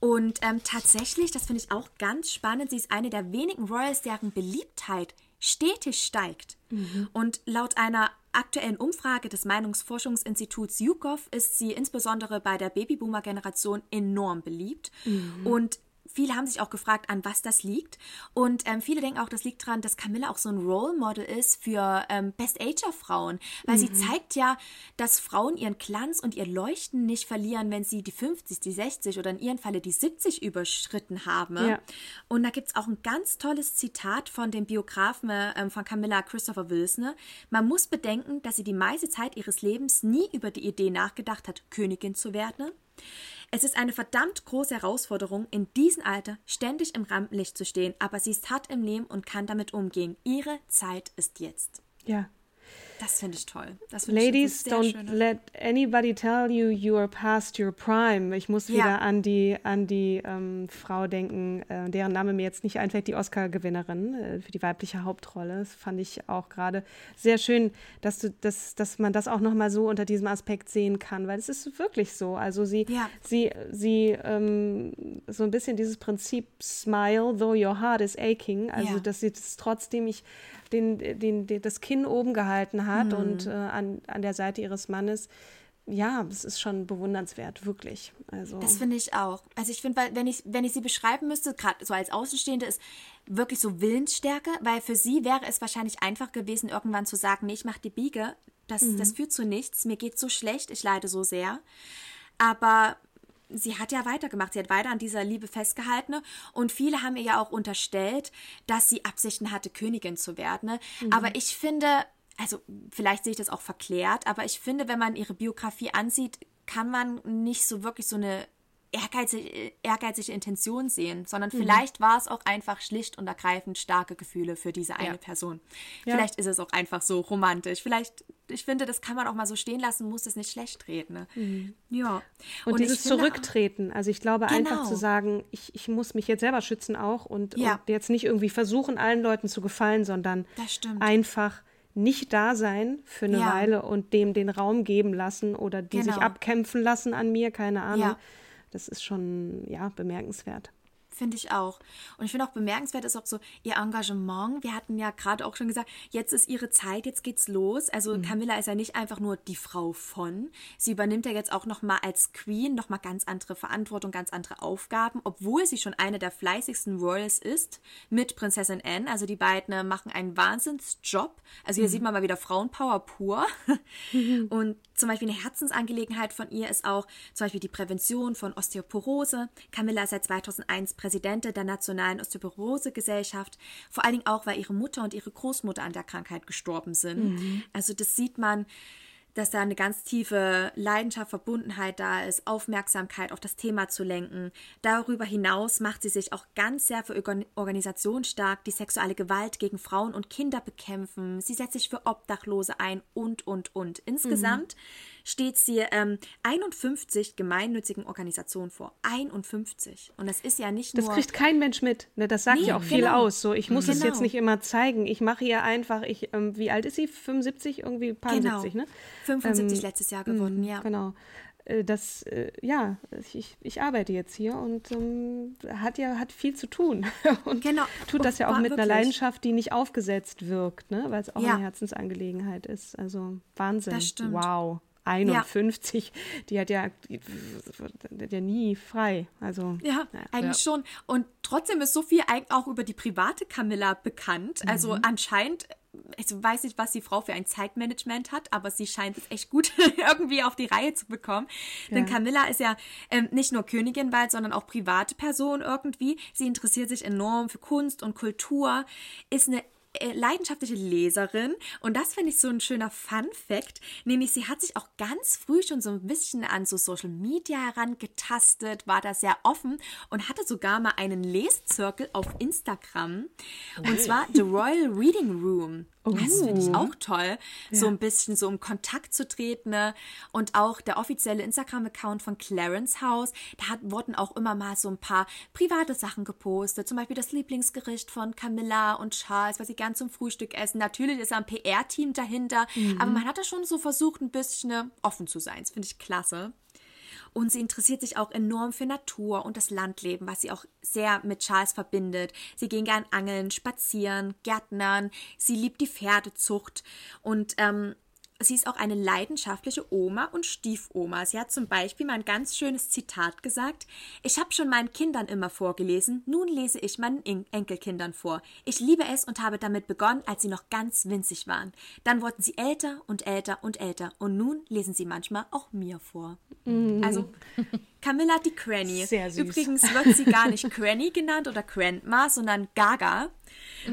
Und ähm, tatsächlich, das finde ich auch ganz spannend, sie ist eine der wenigen Royals, deren Beliebtheit stetig steigt. Mhm. Und laut einer aktuellen Umfrage des Meinungsforschungsinstituts YouGov ist sie insbesondere bei der Babyboomer-Generation enorm beliebt. Mhm. Und Viele haben sich auch gefragt, an was das liegt. Und ähm, viele denken auch, das liegt daran, dass Camilla auch so ein Role Model ist für ähm, Best-Ager-Frauen. Weil mhm. sie zeigt ja, dass Frauen ihren Glanz und ihr Leuchten nicht verlieren, wenn sie die 50, die 60 oder in ihrem Falle die 70 überschritten haben. Ja. Und da gibt es auch ein ganz tolles Zitat von dem Biografen ähm, von Camilla Christopher Wilson. Man muss bedenken, dass sie die meiste Zeit ihres Lebens nie über die Idee nachgedacht hat, Königin zu werden. Es ist eine verdammt große Herausforderung, in diesem Alter ständig im Rampenlicht zu stehen, aber sie ist hart im Leben und kann damit umgehen. Ihre Zeit ist jetzt. Ja. Das finde ich toll. Find Ladies, ich don't schöne- let anybody tell you you are past your prime. Ich muss Ja. wieder an die, an die ähm, Frau denken, äh, deren Name mir jetzt nicht einfällt, die Oscar-Gewinnerin äh, für die weibliche Hauptrolle. Das fand ich auch gerade sehr schön, dass, du, dass, dass man das auch nochmal so unter diesem Aspekt sehen kann, weil es ist wirklich so. Also sie, Ja. sie, sie ähm, so ein bisschen dieses Prinzip Smile, though your heart is aching. Also, Ja. dass sie das trotzdem ich den, den, den, das Kinn oben gehalten hat Mhm. und äh, an, an der Seite ihres Mannes. Ja, das ist schon bewundernswert, wirklich. Also, Das finde ich auch. Also ich finde, wenn ich, wenn ich sie beschreiben müsste, gerade so als Außenstehende, ist wirklich so Willensstärke, weil für sie wäre es wahrscheinlich einfach gewesen, irgendwann zu sagen, nee, ich mache die Biege, das, das führt zu nichts, mir geht so schlecht, ich leide so sehr. Aber sie hat ja weitergemacht, sie hat weiter an dieser Liebe festgehalten ne? und viele haben ihr ja auch unterstellt, dass sie Absichten hatte, Königin zu werden. Ne? Aber ich finde, also vielleicht sehe ich das auch verklärt, aber ich finde, wenn man ihre Biografie ansieht, kann man nicht so wirklich so eine ehrgeizige, ehrgeizige Intention sehen, sondern vielleicht war es auch einfach schlicht und ergreifend starke Gefühle für diese eine Ja. Person. Ja. Vielleicht ist es auch einfach so romantisch. Vielleicht, ich finde, das kann man auch mal so stehen lassen, muss es nicht schlecht reden. Ne? Ja. und, ich dieses Zurücktreten. Also ich glaube einfach Genau. zu sagen, ich, ich muss mich jetzt selber schützen auch und, Ja. und jetzt nicht irgendwie versuchen, allen Leuten zu gefallen, sondern einfach nicht da sein für eine Ja. Weile und dem den Raum geben lassen oder die sich Genau. abkämpfen lassen an mir, keine Ahnung. Ja. Das ist schon, ja, bemerkenswert. Finde ich auch. Und ich finde auch bemerkenswert ist auch so ihr Engagement. Wir hatten ja gerade auch schon gesagt, jetzt ist ihre Zeit, jetzt geht's los. Also Camilla ist ja nicht einfach nur die Frau von. Sie übernimmt ja jetzt auch nochmal als Queen nochmal ganz andere Verantwortung, ganz andere Aufgaben, obwohl sie schon eine der fleißigsten Royals ist mit Prinzessin Anne. Also die beiden äh, machen einen Wahnsinnsjob. Also hier sieht man mal wieder Frauenpower pur. Und zum Beispiel eine Herzensangelegenheit von ihr ist auch zum Beispiel die Prävention von Osteoporose. Camilla ist seit 2001 Präsidentin der Nationalen Osteoporose-Gesellschaft. Vor allen Dingen auch, weil ihre Mutter und ihre Großmutter an der Krankheit gestorben sind. Also das sieht man, dass da eine ganz tiefe Leidenschaft, Verbundenheit da ist, Aufmerksamkeit auf das Thema zu lenken. Darüber hinaus macht sie sich auch ganz sehr für Organ- Organisationen stark, die sexuelle Gewalt gegen Frauen und Kinder bekämpfen. Sie setzt sich für Obdachlose ein und, und, und. Insgesamt steht sie ähm, 51 gemeinnützigen Organisationen vor. 51. Und das ist ja nicht Das nur... kriegt kein Mensch mit. Ne? Das sagt Nee, ja auch viel genau. aus. So, ich muss es Genau. jetzt nicht immer zeigen. Ich mache ihr einfach, ich, ähm, wie alt ist sie? 75, irgendwie paar genau. 70, ne? 75 Ähm, letztes Jahr geworden, ja. Genau. Äh, Das, äh, ja, ich, ich arbeite jetzt hier und ähm, hat ja hat viel zu tun. Und Genau. tut das ja auch mit einer wirklich. Leidenschaft, die nicht aufgesetzt wirkt, ne? weil es auch Ja. eine Herzensangelegenheit ist. Also Wahnsinn. Das stimmt. Wow. 51, die hat ja, die, die hat ja nie frei. Also Ja, eigentlich schon. Und trotzdem ist so viel eigentlich auch über die private Camilla bekannt. Also Mhm. anscheinend, ich weiß nicht, was die Frau für ein Zeitmanagement hat, aber sie scheint es echt gut irgendwie auf die Reihe zu bekommen. Denn Camilla ist ja ähm, nicht nur Königin bald, sondern auch private Person irgendwie. Sie interessiert sich enorm für Kunst und Kultur, ist eine leidenschaftliche Leserin. Und das finde ich so ein schöner Fun Fact, nämlich sie hat sich auch ganz früh schon so ein bisschen an so Social Media herangetastet, war da sehr offen und hatte sogar mal einen Leszirkel auf Instagram. Und zwar The Royal Reading Room. Das finde ich auch toll, so ein bisschen so im Kontakt zu treten. ne? Und auch der offizielle Instagram-Account von Clarence House, da hat, wurden auch immer mal so ein paar private Sachen gepostet. Zum Beispiel das Lieblingsgericht von Camilla und Charles, was sie gern zum Frühstück essen. Natürlich ist da ein PR-Team dahinter, aber man hat da schon so versucht, ein bisschen ne, offen zu sein. Das finde ich klasse. Und sie interessiert sich auch enorm für Natur und das Landleben, was sie auch sehr mit Charles verbindet. Sie gehen gern angeln, spazieren, gärtnern. Sie liebt die Pferdezucht und ähm, sie ist auch eine leidenschaftliche Oma und Stiefoma. Sie hat zum Beispiel mal ein ganz schönes Zitat gesagt. Ich habe schon meinen Kindern immer vorgelesen, nun lese ich meinen En- Enkelkindern vor. Ich liebe es und habe damit begonnen, als sie noch ganz winzig waren. Dann wurden sie älter und älter und älter und nun lesen sie manchmal auch mir vor. Also Camilla die Cranny. Sehr süß. Übrigens wird sie gar nicht Cranny genannt oder Grandma, sondern Gaga.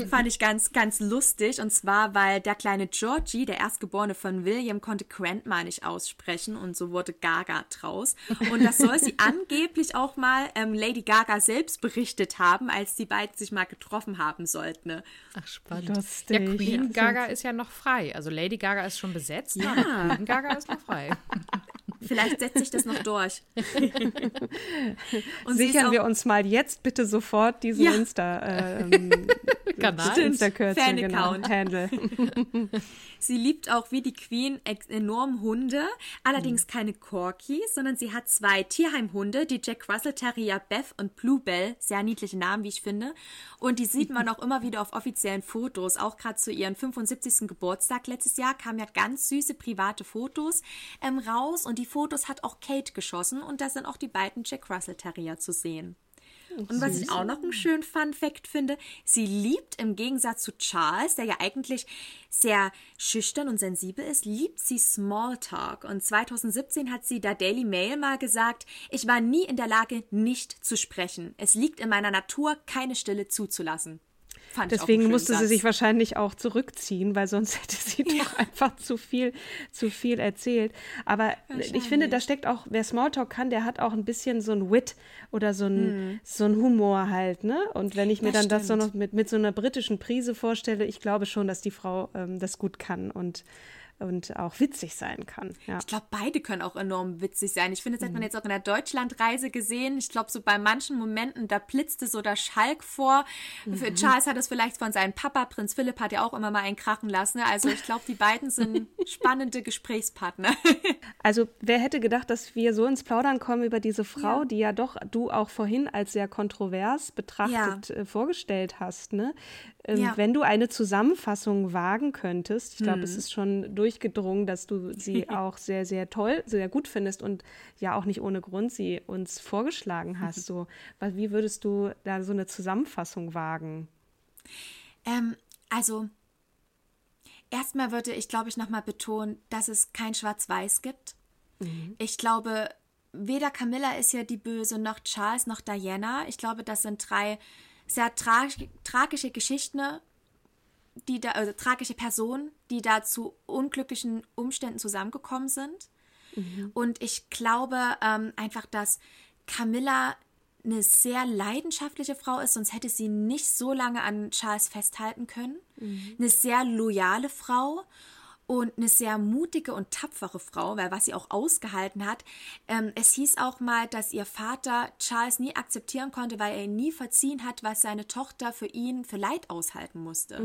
Fand ich ganz, ganz lustig. Und zwar, weil der kleine Georgie, der Erstgeborene von William, konnte Grandma nicht aussprechen und so wurde Gaga draus. Und das soll sie angeblich auch mal ähm, Lady Gaga selbst berichtet haben, als die beiden sich mal getroffen haben sollten. Ach, spannend. Lustig. Ja, Queen. Gaga ist ja noch frei. Also Lady Gaga ist schon besetzt, Ja. aber Queen Gaga ist noch frei. Vielleicht setzt sich das noch durch. Sichern wir uns mal jetzt bitte sofort diesen Ja. Insta, ähm, Kanal. Insta-Kürzel, genau. Handle. Sie liebt auch wie die Queen enorm Hunde, allerdings keine Corgis, sondern sie hat zwei Tierheimhunde, die Jack Russell Terrier Beth und Bluebell, sehr niedliche Namen, wie ich finde. Und die sieht man auch immer wieder auf offiziellen Fotos, auch gerade zu ihrem 75. Geburtstag letztes Jahr kamen ja ganz süße private Fotos ähm, raus und die Fotos hat auch Kate geschossen und da sind auch die beiden Jack Russell Terrier zu sehen. Und was ich auch noch einen schönen Fun Fact finde, sie liebt im Gegensatz zu Charles, der ja eigentlich sehr schüchtern und sensibel ist, liebt sie Smalltalk. Und 2017 hat sie der Daily Mail mal gesagt, ich war nie in der Lage, nicht zu sprechen. Es liegt in meiner Natur, keine Stille zuzulassen. Fand Deswegen musste sie Satz. sich wahrscheinlich auch zurückziehen, weil sonst hätte sie doch einfach zu viel, zu viel erzählt. Aber ich finde, da steckt auch, wer Smalltalk kann, der hat auch ein bisschen so ein Wit oder so ein, so ein Humor halt, ne? Und wenn ich mir. Das dann das so stimmt. noch mit, mit so einer britischen Prise vorstelle, ich glaube schon, dass die Frau ähm, das gut kann und, und auch witzig sein kann. Ja. Ich glaube, beide können auch enorm witzig sein. Ich finde, das hat Mhm. man jetzt auch in der Deutschlandreise gesehen. Ich glaube, so bei manchen Momenten, da blitzte so der Schalk vor. Mhm. Charles hat es vielleicht von seinem Papa, Prinz Philipp, hat ja auch immer mal einen krachen lassen. Also ich glaube, die beiden sind spannende Gesprächspartner. Also wer hätte gedacht, dass wir so ins Plaudern kommen über diese Frau, Ja. die ja doch du auch vorhin als sehr kontrovers betrachtet äh, vorgestellt hast. Ne? Ähm, Ja. Wenn du eine Zusammenfassung wagen könntest, ich glaube, es Hm. ist schon durchgedrungen, dass du sie auch sehr, sehr toll, sehr gut findest und ja auch nicht ohne Grund sie uns vorgeschlagen hast. So, wie würdest du da so eine Zusammenfassung wagen? Ähm, also, erstmal würde ich, glaube ich, nochmal betonen, dass es kein Schwarz-Weiß gibt. Ich glaube, weder Camilla ist hier die Böse, noch Charles, noch Diana. Ich glaube, das sind drei sehr tra tragische Geschichten, die da, also tragische Personen, die da zu unglücklichen Umständen zusammengekommen sind. Und ich glaube ähm, einfach, dass Camilla eine sehr leidenschaftliche Frau ist, sonst hätte sie nicht so lange an Charles festhalten können. Eine sehr loyale Frau und eine sehr mutige und tapfere Frau, weil was sie auch ausgehalten hat. Ähm, es hieß auch mal, dass ihr Vater Charles nie akzeptieren konnte, weil er ihn nie verziehen hat, was seine Tochter für ihn für Leid aushalten musste.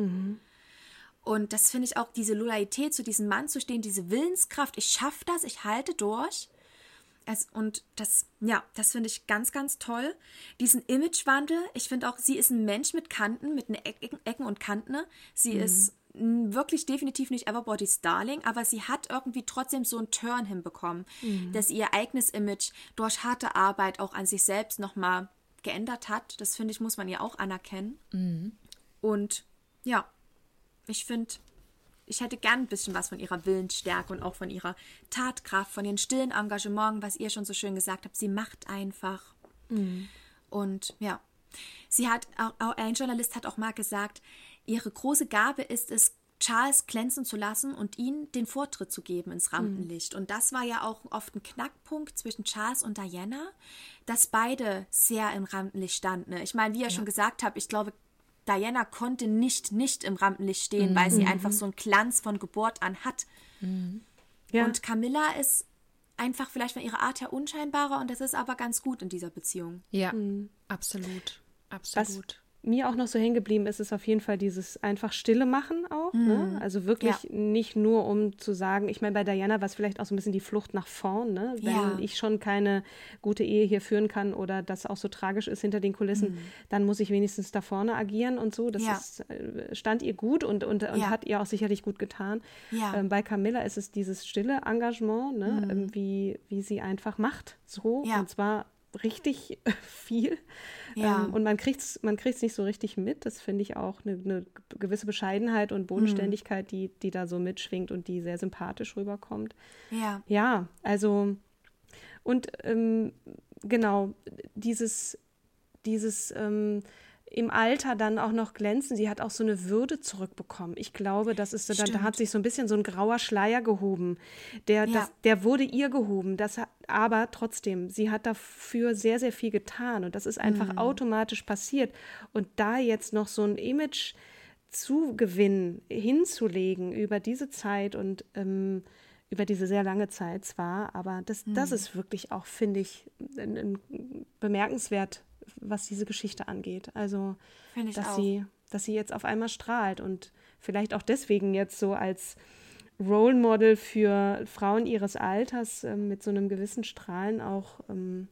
Und das finde ich auch, diese Loyalität zu diesem Mann zu stehen, diese Willenskraft, ich schaffe das, ich halte durch. Es, und das, ja, das finde ich ganz, ganz toll. Diesen Imagewandel, ich finde auch, sie ist ein Mensch mit Kanten, mit ne Ecken, Ecken und Kanten. Sie ist mm, wirklich definitiv nicht Everybody's Darling, aber sie hat irgendwie trotzdem so einen Turn hinbekommen, dass ihr eigenes Image durch harte Arbeit auch an sich selbst nochmal geändert hat. Das finde ich, muss man ihr auch anerkennen. Und ja, ich finde, ich hätte gern ein bisschen was von ihrer Willensstärke und auch von ihrer Tatkraft, von ihrem stillen Engagement, was ihr schon so schön gesagt habt. Sie macht einfach. Und ja, sie hat, auch ein Journalist hat auch mal gesagt, ihre große Gabe ist es, Charles glänzen zu lassen und ihm den Vortritt zu geben ins Rampenlicht. Und das war ja auch oft ein Knackpunkt zwischen Charles und Diana, dass beide sehr im Rampenlicht standen. Ich meine, wie ihr schon gesagt habt, ich glaube, Diana konnte nicht nicht im Rampenlicht stehen, weil sie einfach so einen Glanz von Geburt an hat. Ja. Und Camilla ist einfach vielleicht von ihrer Art her unscheinbarer und das ist aber ganz gut in dieser Beziehung. Ja, absolut. Was Absolut. Mir auch noch so hängen geblieben ist, ist auf jeden Fall dieses einfach Stille machen auch. Ne? Also wirklich Ja. nicht nur um zu sagen, ich meine, bei Diana war es vielleicht auch so ein bisschen die Flucht nach vorn, ne? Wenn Ja. ich schon keine gute Ehe hier führen kann oder das auch so tragisch ist hinter den Kulissen, dann muss ich wenigstens da vorne agieren und so. Das Ja. ist, äh, stand ihr gut und, und, und hat ihr auch sicherlich gut getan. Ähm, bei Camilla ist es dieses stille Engagement, ne? Ähm, wie, wie sie einfach macht. So. Und zwar richtig viel. Ja. Ähm, und man kriegt es man kriegt's nicht so richtig mit. Das finde ich auch eine, eine gewisse Bescheidenheit und Bodenständigkeit, die, die da so mitschwingt und die sehr sympathisch rüberkommt. Ja. Ja, also und ähm, genau, dieses, dieses ähm, im Alter dann auch noch glänzen. Sie hat auch so eine Würde zurückbekommen. Ich glaube, das ist dann, da hat sich so ein bisschen so ein grauer Schleier gehoben. Der, ja. das, der wurde ihr gehoben. Das, aber trotzdem, sie hat dafür sehr, sehr viel getan. Und das ist einfach mhm. automatisch passiert. Und da jetzt noch so ein Image zu gewinnen, hinzulegen über diese Zeit und ähm, über diese sehr lange Zeit zwar, aber das, mhm. das ist wirklich auch, finde ich, bemerkenswert was diese Geschichte angeht. Also, dass auch. sie, dass sie jetzt auf einmal strahlt und vielleicht auch deswegen jetzt so als Role Model für Frauen ihres Alters äh, mit so einem gewissen Strahlen auch ähm,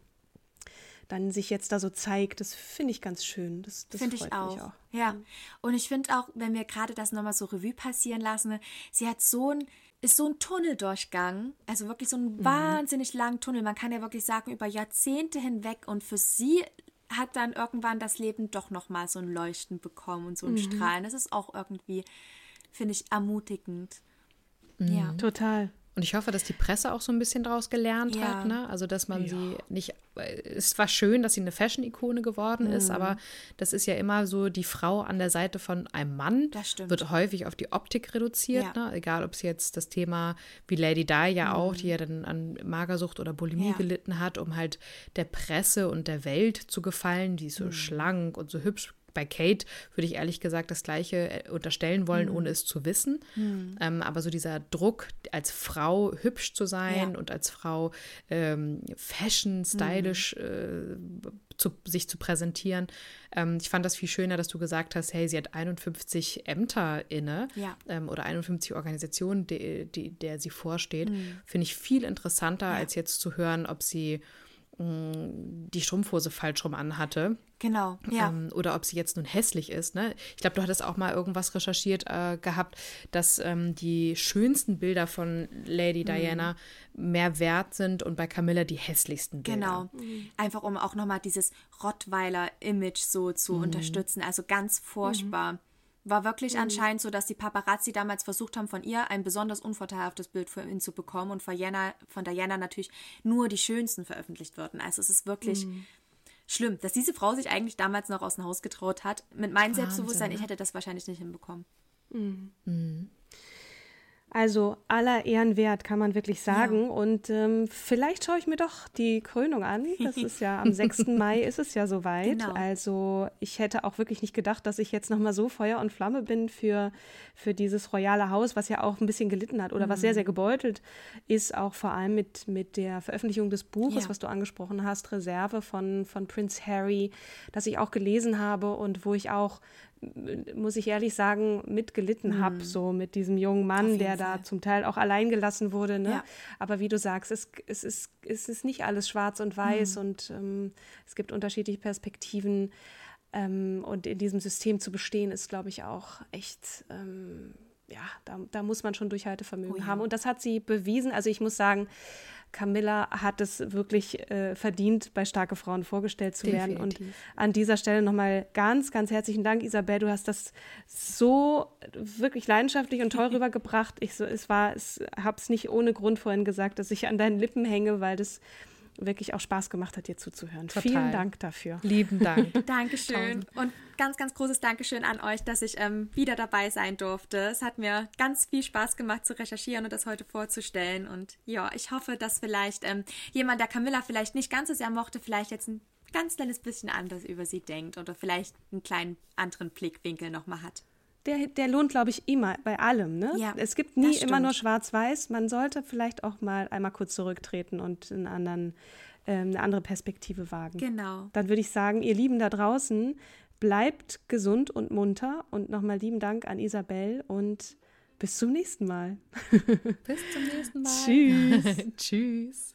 dann sich jetzt da so zeigt. Das finde ich ganz schön. Das, das finde ich auch. auch. Ja. Und ich finde auch, wenn wir gerade das nochmal so Revue passieren lassen, sie hat so ein ist so ein Tunneldurchgang, also wirklich so ein mhm. wahnsinnig langen Tunnel. Man kann ja wirklich sagen, über Jahrzehnte hinweg. Und für sie hat dann irgendwann das Leben doch noch mal so ein Leuchten bekommen und so ein mhm. Strahlen. Das ist auch irgendwie, finde ich, ermutigend. Mhm. Ja. Total. Und ich hoffe, dass die Presse auch so ein bisschen daraus gelernt ja. hat, ne? Also, dass man ja. sie nicht. Es war schön, dass sie eine Fashion-Ikone geworden mhm. ist, aber das ist ja immer so, die Frau an der Seite von einem Mann wird häufig auf die Optik reduziert, ja. ne? Egal, ob es jetzt das Thema wie Lady Di ja mhm. auch, die ja dann an Magersucht oder Bulimie gelitten hat, um halt der Presse und der Welt zu gefallen, die ist so mhm. schlank und so hübsch bei Kate würde ich ehrlich gesagt das Gleiche äh, unterstellen wollen, mhm. ohne es zu wissen. Mhm. Ähm, aber so dieser Druck, als Frau hübsch zu sein ja. und als Frau ähm, fashion, stylisch mhm. äh, zu, sich zu präsentieren. Ähm, ich fand das viel schöner, dass du gesagt hast, hey, sie hat 51 Ämter inne ja. ähm, oder 51 Organisationen, die, die, der sie vorsteht. Mhm. Finde ich viel interessanter, ja. als jetzt zu hören, ob sie die Strumpfhose falsch rum anhatte. Genau, ja. Ähm, oder ob sie jetzt nun hässlich ist. Ne? Ich glaube, du hattest auch mal irgendwas recherchiert äh, gehabt, dass ähm, die schönsten Bilder von Lady mhm. Diana mehr wert sind und bei Camilla die hässlichsten Bilder. Genau, mhm. einfach um auch nochmal dieses Rottweiler-Image so zu mhm. unterstützen. Also ganz furchtbar. Mhm. War wirklich mhm. anscheinend so, dass die Paparazzi damals versucht haben, von ihr ein besonders unvorteilhaftes Bild für ihn zu bekommen und von, Jana, von Diana natürlich nur die schönsten veröffentlicht würden. Also es ist wirklich mhm. schlimm, dass diese Frau sich eigentlich damals noch aus dem Haus getraut hat. Mit meinem Wahnsinn, Selbstbewusstsein, ich hätte das wahrscheinlich nicht hinbekommen. Mhm. Also aller Ehren wert, kann man wirklich sagen. Ja. Und ähm, vielleicht schaue ich mir doch die Krönung an. Das ist ja am 6. Mai ist es ja soweit. Genau. Also ich hätte auch wirklich nicht gedacht, dass ich jetzt nochmal so Feuer und Flamme bin für, für dieses royale Haus, was ja auch ein bisschen gelitten hat oder mhm. was sehr, sehr mhm. gebeutelt ist, auch vor allem mit, mit der Veröffentlichung des Buches, ja. was du angesprochen hast, Reserve von, von Prince Harry, das ich auch gelesen habe und wo ich auch muss ich ehrlich sagen, mitgelitten mhm. habe, so mit diesem jungen Mann, der Fall. da zum Teil auch allein gelassen wurde. Ne? Ja. Aber wie du sagst, es, es, ist, es ist nicht alles schwarz und weiß mhm. und ähm, es gibt unterschiedliche Perspektiven. Ähm, und in diesem System zu bestehen, ist, glaube ich, auch echt, ähm, ja, da, da, muss man schon Durchhaltevermögen oh ja. haben. Und das hat sie bewiesen. Also ich muss sagen, Camilla hat es wirklich äh, verdient, bei Starke Frauen vorgestellt zu Definitiv. werden. Und an dieser Stelle nochmal ganz, ganz herzlichen Dank, Isabel. Du hast das so wirklich leidenschaftlich und toll rübergebracht. Ich so, es war, es habe es nicht ohne Grund vorhin gesagt, dass ich an deinen Lippen hänge, weil das wirklich auch Spaß gemacht hat, dir zuzuhören. Total. Vielen Dank dafür. Lieben Dank. Dankeschön. Und ganz, ganz großes Dankeschön an euch, dass ich ähm, wieder dabei sein durfte. Es hat mir ganz viel Spaß gemacht zu recherchieren und das heute vorzustellen. Und ja, ich hoffe, dass vielleicht ähm, jemand, der Camilla vielleicht nicht ganz so sehr mochte, vielleicht jetzt ein ganz kleines bisschen anders über sie denkt oder vielleicht einen kleinen anderen Blickwinkel nochmal hat der, der lohnt, glaube ich, immer bei allem. Ne? Ja, es gibt nie immer nur Schwarz-Weiß. Man sollte vielleicht auch mal einmal kurz zurücktreten und einen anderen, äh, eine andere Perspektive wagen. Genau. Dann würde ich sagen, ihr Lieben da draußen, bleibt gesund und munter. Und nochmal lieben Dank an Isabel und bis zum nächsten Mal. bis zum nächsten Mal. Tschüss. Tschüss.